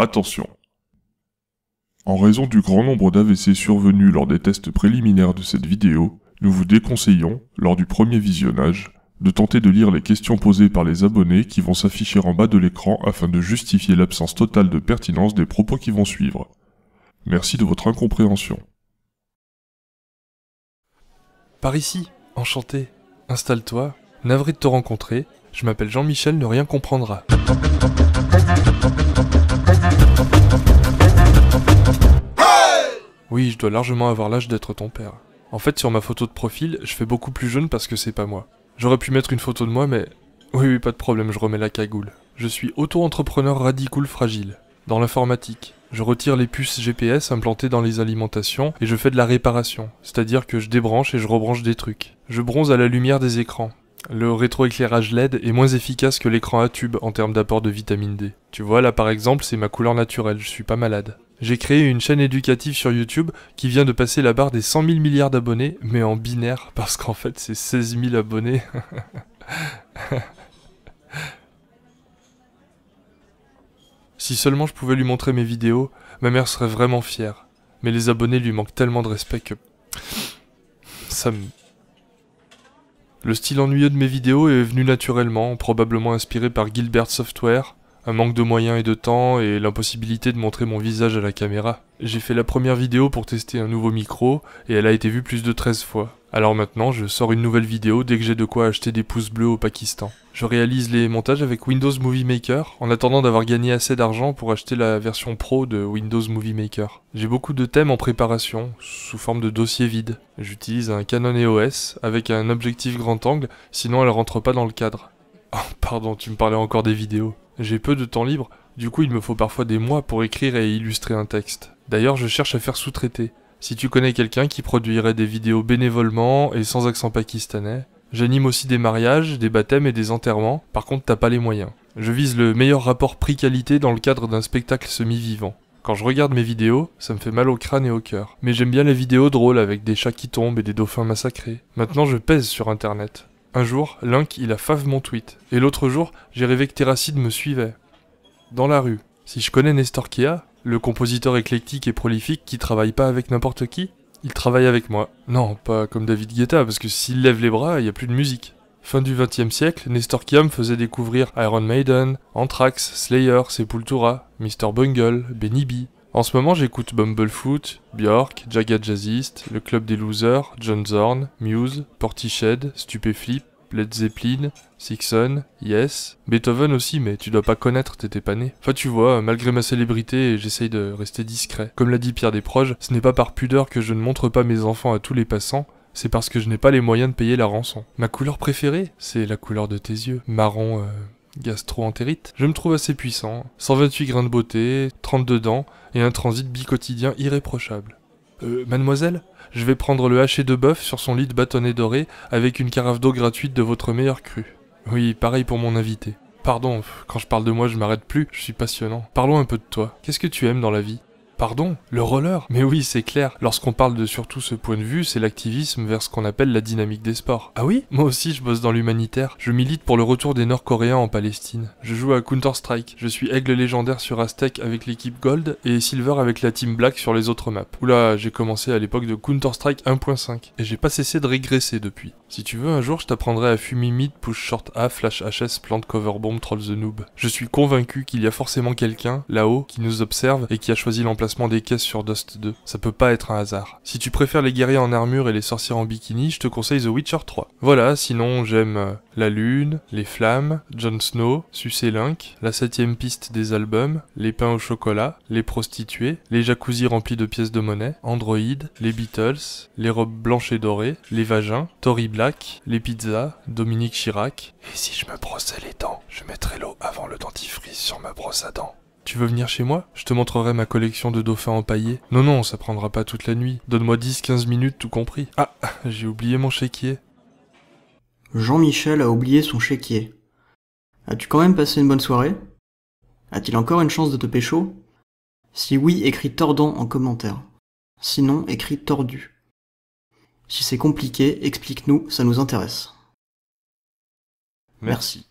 Attention. En raison du grand nombre d'AVC survenus lors des tests préliminaires de cette vidéo, nous vous déconseillons, lors du premier visionnage, de tenter de lire les questions posées par les abonnés qui vont s'afficher en bas de l'écran afin de justifier l'absence totale de pertinence des propos qui vont suivre. Merci de votre incompréhension. Par ici, enchanté. Installe-toi. Navré de te rencontrer. Je m'appelle Jean-Michel, ne rien comprendra. Largement avoir l'âge d'être ton père. En fait, sur ma photo de profil, je fais beaucoup plus jeune parce que c'est pas moi. J'aurais pu mettre une photo de moi, mais... Oui, oui, pas de problème, je remets la cagoule. Je suis auto-entrepreneur radical fragile. Dans l'informatique. Je retire les puces GPS implantées dans les alimentations et je fais de la réparation. C'est-à-dire que je débranche et je rebranche des trucs. Je bronze à la lumière des écrans. Le rétroéclairage LED est moins efficace que l'écran à tube en termes d'apport de vitamine D. Tu vois, là par exemple, c'est ma couleur naturelle, je suis pas malade. J'ai créé une chaîne éducative sur YouTube qui vient de passer la barre des 100 000 milliards d'abonnés, mais en binaire, parce qu'en fait c'est 16 000 abonnés. si seulement je pouvais lui montrer mes vidéos, ma mère serait vraiment fière. Mais les abonnés lui manquent tellement de respect que... Ça me... Le style ennuyeux de mes vidéos est venu naturellement, probablement inspiré par Gilbert Software, un manque de moyens et de temps et l'impossibilité de montrer mon visage à la caméra. J'ai fait la première vidéo pour tester un nouveau micro et elle a été vue plus de 13 fois. Alors maintenant, je sors une nouvelle vidéo dès que j'ai de quoi acheter des pouces bleus au Pakistan. Je réalise les montages avec Windows Movie Maker en attendant d'avoir gagné assez d'argent pour acheter la version pro de Windows Movie Maker. J'ai beaucoup de thèmes en préparation, sous forme de dossiers vides. J'utilise un Canon EOS avec un objectif grand angle, sinon elle rentre pas dans le cadre. Oh, pardon, tu me parlais encore des vidéos. J'ai peu de temps libre, du coup il me faut parfois des mois pour écrire et illustrer un texte. D'ailleurs je cherche à faire sous-traiter. Si tu connais quelqu'un qui produirait des vidéos bénévolement et sans accent pakistanais, j'anime aussi des mariages, des baptêmes et des enterrements, par contre t'as pas les moyens. Je vise le meilleur rapport prix-qualité dans le cadre d'un spectacle semi-vivant. Quand je regarde mes vidéos, ça me fait mal au crâne et au cœur. Mais j'aime bien les vidéos drôles avec des chats qui tombent et des dauphins massacrés. Maintenant je pèse sur internet. Un jour, Link, il a fave mon tweet. Et l'autre jour, j'ai rêvé que Terracide me suivait. Dans la rue. Si je connais Nestor le compositeur éclectique et prolifique qui travaille pas avec n'importe qui, il travaille avec moi. Non, pas comme David Guetta, parce que s'il lève les bras, il y a plus de musique. Fin du XXe siècle, Nestor me faisait découvrir Iron Maiden, Anthrax, Slayer, Sepultura, Mr. Bungle, Benny B, en ce moment, j'écoute Bumblefoot, Björk, Jagged Jazzist, Le Club des Losers, John Zorn, Muse, Portiched, Stupéflip, Led Zeppelin, Sixon, Yes, Beethoven aussi, mais tu dois pas connaître, t'étais pas né. Enfin, tu vois, malgré ma célébrité, j'essaye de rester discret. Comme l'a dit Pierre Desproges, ce n'est pas par pudeur que je ne montre pas mes enfants à tous les passants, c'est parce que je n'ai pas les moyens de payer la rançon. Ma couleur préférée, c'est la couleur de tes yeux. Marron, euh, gastro-entérite. Je me trouve assez puissant. 128 grains de beauté, 32 dents, et un transit bicotidien irréprochable. Euh, mademoiselle Je vais prendre le haché de bœuf sur son lit de bâtonnet doré avec une carafe d'eau gratuite de votre meilleur cru. Oui, pareil pour mon invité. Pardon, quand je parle de moi, je m'arrête plus, je suis passionnant. Parlons un peu de toi. Qu'est-ce que tu aimes dans la vie? Pardon Le roller Mais oui, c'est clair. Lorsqu'on parle de surtout ce point de vue, c'est l'activisme vers ce qu'on appelle la dynamique des sports. Ah oui? Moi aussi, je bosse dans l'humanitaire. Je milite pour le retour des Nord-Coréens en Palestine. Je joue à Counter-Strike. Je suis aigle légendaire sur Aztec avec l'équipe Gold et Silver avec la team Black sur les autres maps. Oula, j'ai commencé à l'époque de Counter-Strike 1.5 et j'ai pas cessé de régresser depuis. Si tu veux, un jour, je t'apprendrai à fumer mid, push short A, flash HS, plant cover bomb, troll the noob. Je suis convaincu qu'il y a forcément quelqu'un, là-haut, qui nous observe et qui a choisi l'emplacement des caisses sur Dust 2. Ça peut pas être un hasard. Si tu préfères les guerriers en armure et les sorcières en bikini, je te conseille The Witcher 3. Voilà, sinon j'aime euh, la lune, les flammes, Jon Snow, Sucé Link, la septième piste des albums, les pains au chocolat, les prostituées, les jacuzzis remplis de pièces de monnaie, Android, les Beatles, les robes blanches et dorées, les vagins, Tory Black, les pizzas, Dominique Chirac. Et si je me brossais les dents, je mettrais l'eau avant le dentifrice sur ma brosse à dents. Tu veux venir chez moi? Je te montrerai ma collection de dauphins empaillés. Non, non, ça prendra pas toute la nuit. Donne-moi 10-15 minutes tout compris. Ah, j'ai oublié mon chéquier. Jean-Michel a oublié son chéquier. As-tu quand même passé une bonne soirée? A-t-il encore une chance de te pécho? Si oui, écris tordant en commentaire. Sinon, écris tordu. Si c'est compliqué, explique-nous, ça nous intéresse. Merci.